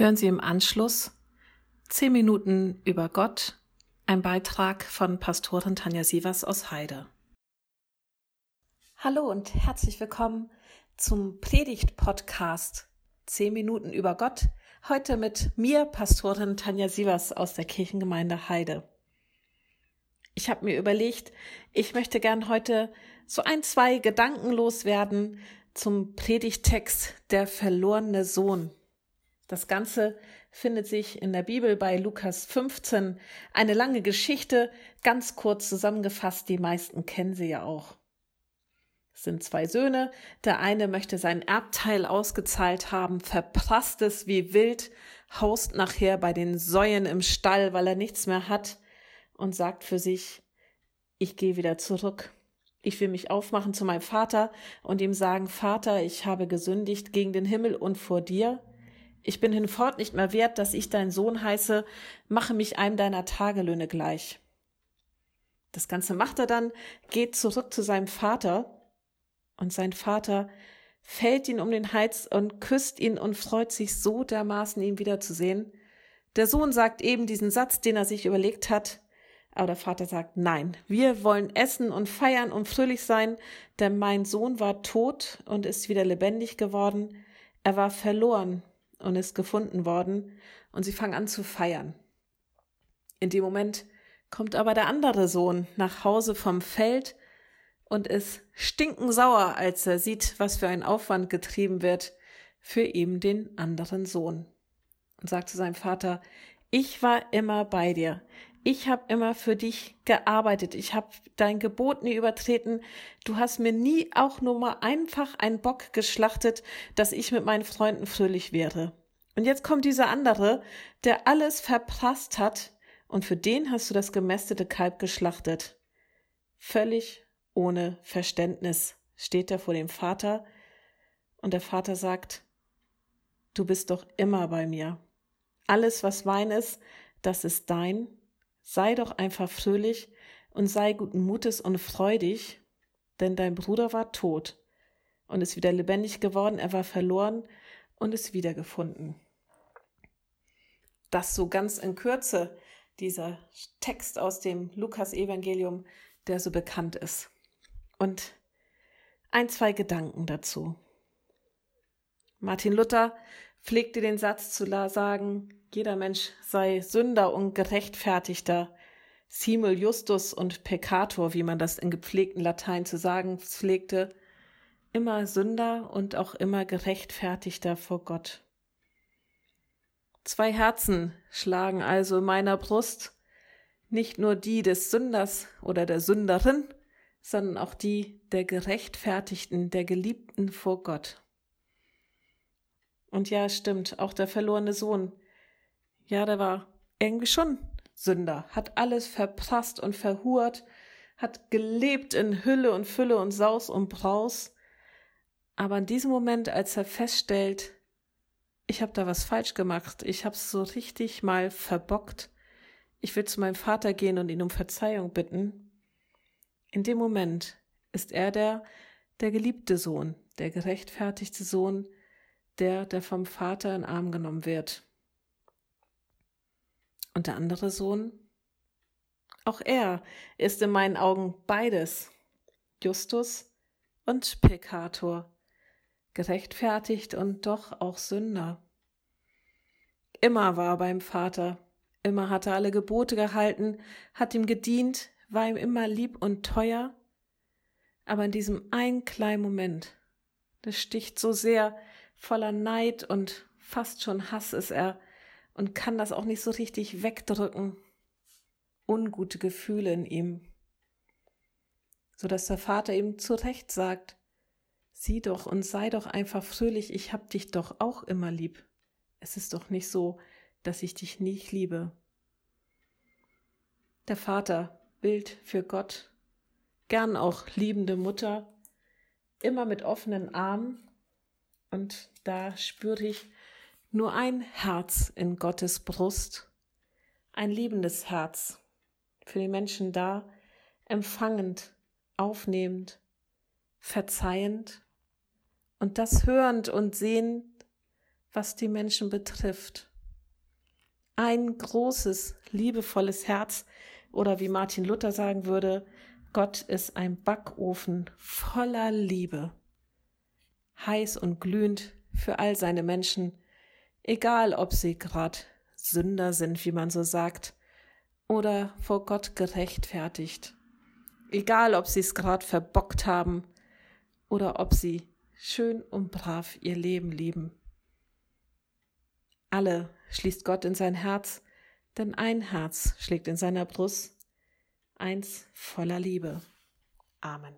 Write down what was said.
Hören Sie im Anschluss 10 Minuten über Gott, ein Beitrag von Pastorin Tanja Sievers aus Heide. Hallo und herzlich willkommen zum Predigt-Podcast 10 Minuten über Gott. Heute mit mir, Pastorin Tanja Sievers aus der Kirchengemeinde Heide. Ich habe mir überlegt, ich möchte gern heute so ein, zwei Gedanken loswerden zum Predigtext Der verlorene Sohn. Das Ganze findet sich in der Bibel bei Lukas 15. Eine lange Geschichte, ganz kurz zusammengefasst, die meisten kennen sie ja auch. Es sind zwei Söhne, der eine möchte sein Erbteil ausgezahlt haben, verprasst es wie wild, haust nachher bei den Säuen im Stall, weil er nichts mehr hat und sagt für sich, ich gehe wieder zurück. Ich will mich aufmachen zu meinem Vater und ihm sagen, Vater, ich habe gesündigt gegen den Himmel und vor dir ich bin hinfort nicht mehr wert, dass ich dein Sohn heiße, mache mich einem deiner Tagelöhne gleich. Das Ganze macht er dann, geht zurück zu seinem Vater, und sein Vater fällt ihn um den Hals und küsst ihn und freut sich so dermaßen, ihn wiederzusehen. Der Sohn sagt eben diesen Satz, den er sich überlegt hat, aber der Vater sagt, nein, wir wollen essen und feiern und fröhlich sein, denn mein Sohn war tot und ist wieder lebendig geworden, er war verloren und ist gefunden worden und sie fangen an zu feiern. In dem Moment kommt aber der andere Sohn nach Hause vom Feld und ist stinkensauer, als er sieht, was für ein Aufwand getrieben wird für eben den anderen Sohn. Und sagt zu seinem Vater, ich war immer bei dir. Ich habe immer für dich gearbeitet. Ich habe dein Gebot nie übertreten. Du hast mir nie auch nur mal einfach einen Bock geschlachtet, dass ich mit meinen Freunden fröhlich wäre. Und jetzt kommt dieser andere, der alles verprasst hat, und für den hast du das gemästete Kalb geschlachtet. Völlig ohne Verständnis steht er vor dem Vater, und der Vater sagt, du bist doch immer bei mir. Alles, was mein ist, das ist dein. Sei doch einfach fröhlich und sei guten Mutes und freudig, denn dein Bruder war tot und ist wieder lebendig geworden, er war verloren und ist wiedergefunden. Das so ganz in Kürze, dieser Text aus dem Lukas-Evangelium, der so bekannt ist. Und ein, zwei Gedanken dazu. Martin Luther pflegte den Satz zu sagen, jeder Mensch sei Sünder und Gerechtfertigter, simul justus und peccator, wie man das in gepflegten Latein zu sagen pflegte, immer Sünder und auch immer Gerechtfertigter vor Gott. Zwei Herzen schlagen also in meiner Brust, nicht nur die des Sünders oder der Sünderin, sondern auch die der Gerechtfertigten, der Geliebten vor Gott. Und ja, stimmt, auch der verlorene Sohn, ja, der war irgendwie schon Sünder, hat alles verprasst und verhurt, hat gelebt in Hülle und Fülle und Saus und Braus. Aber in diesem Moment, als er feststellt, ich habe da was falsch gemacht, ich habe es so richtig mal verbockt, ich will zu meinem Vater gehen und ihn um Verzeihung bitten. In dem Moment ist er der, der geliebte Sohn, der gerechtfertigte Sohn, der, der vom Vater in Arm genommen wird. Und der andere Sohn? Auch er ist in meinen Augen beides, Justus und Pekator, gerechtfertigt und doch auch Sünder. Immer war er beim Vater, immer hat er alle Gebote gehalten, hat ihm gedient, war ihm immer lieb und teuer. Aber in diesem einen kleinen Moment, das sticht so sehr, voller Neid und fast schon Hass ist er und kann das auch nicht so richtig wegdrücken. Ungute Gefühle in ihm, so dass der Vater ihm zurecht sagt, sieh doch und sei doch einfach fröhlich, ich hab dich doch auch immer lieb. Es ist doch nicht so, dass ich dich nicht liebe. Der Vater, Bild für Gott, gern auch liebende Mutter, immer mit offenen Armen. Und da spüre ich nur ein Herz in Gottes Brust, ein liebendes Herz, für die Menschen da, empfangend, aufnehmend, verzeihend und das hörend und sehend, was die Menschen betrifft. Ein großes, liebevolles Herz oder wie Martin Luther sagen würde, Gott ist ein Backofen voller Liebe, heiß und glühend für all seine Menschen, egal ob sie grad Sünder sind, wie man so sagt, oder vor Gott gerechtfertigt, egal ob sie es grad verbockt haben oder ob sie schön und brav ihr Leben lieben. Alle schließt Gott in sein Herz, denn ein Herz schlägt in seiner Brust, eins voller Liebe. Amen.